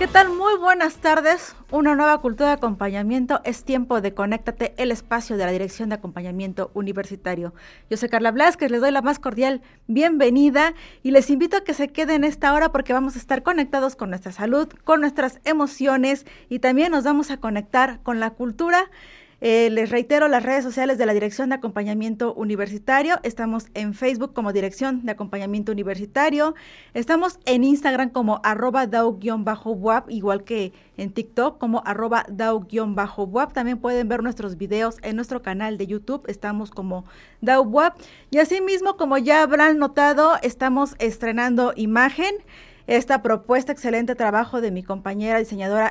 ¿Qué tal? Muy buenas tardes. Una nueva cultura de acompañamiento. Es tiempo de Conéctate, el espacio de la Dirección de Acompañamiento Universitario. Yo soy Carla Blasquez, les doy la más cordial bienvenida y les invito a que se queden esta hora porque vamos a estar conectados con nuestra salud, con nuestras emociones y también nos vamos a conectar con la cultura eh, les reitero las redes sociales de la Dirección de Acompañamiento Universitario. Estamos en Facebook como Dirección de Acompañamiento Universitario. Estamos en Instagram como arroba DAO-WAP, igual que en TikTok como arroba DAO-WAP. También pueden ver nuestros videos en nuestro canal de YouTube. Estamos como DAO-WAP. Y asimismo, como ya habrán notado, estamos estrenando imagen esta propuesta, excelente trabajo de mi compañera diseñadora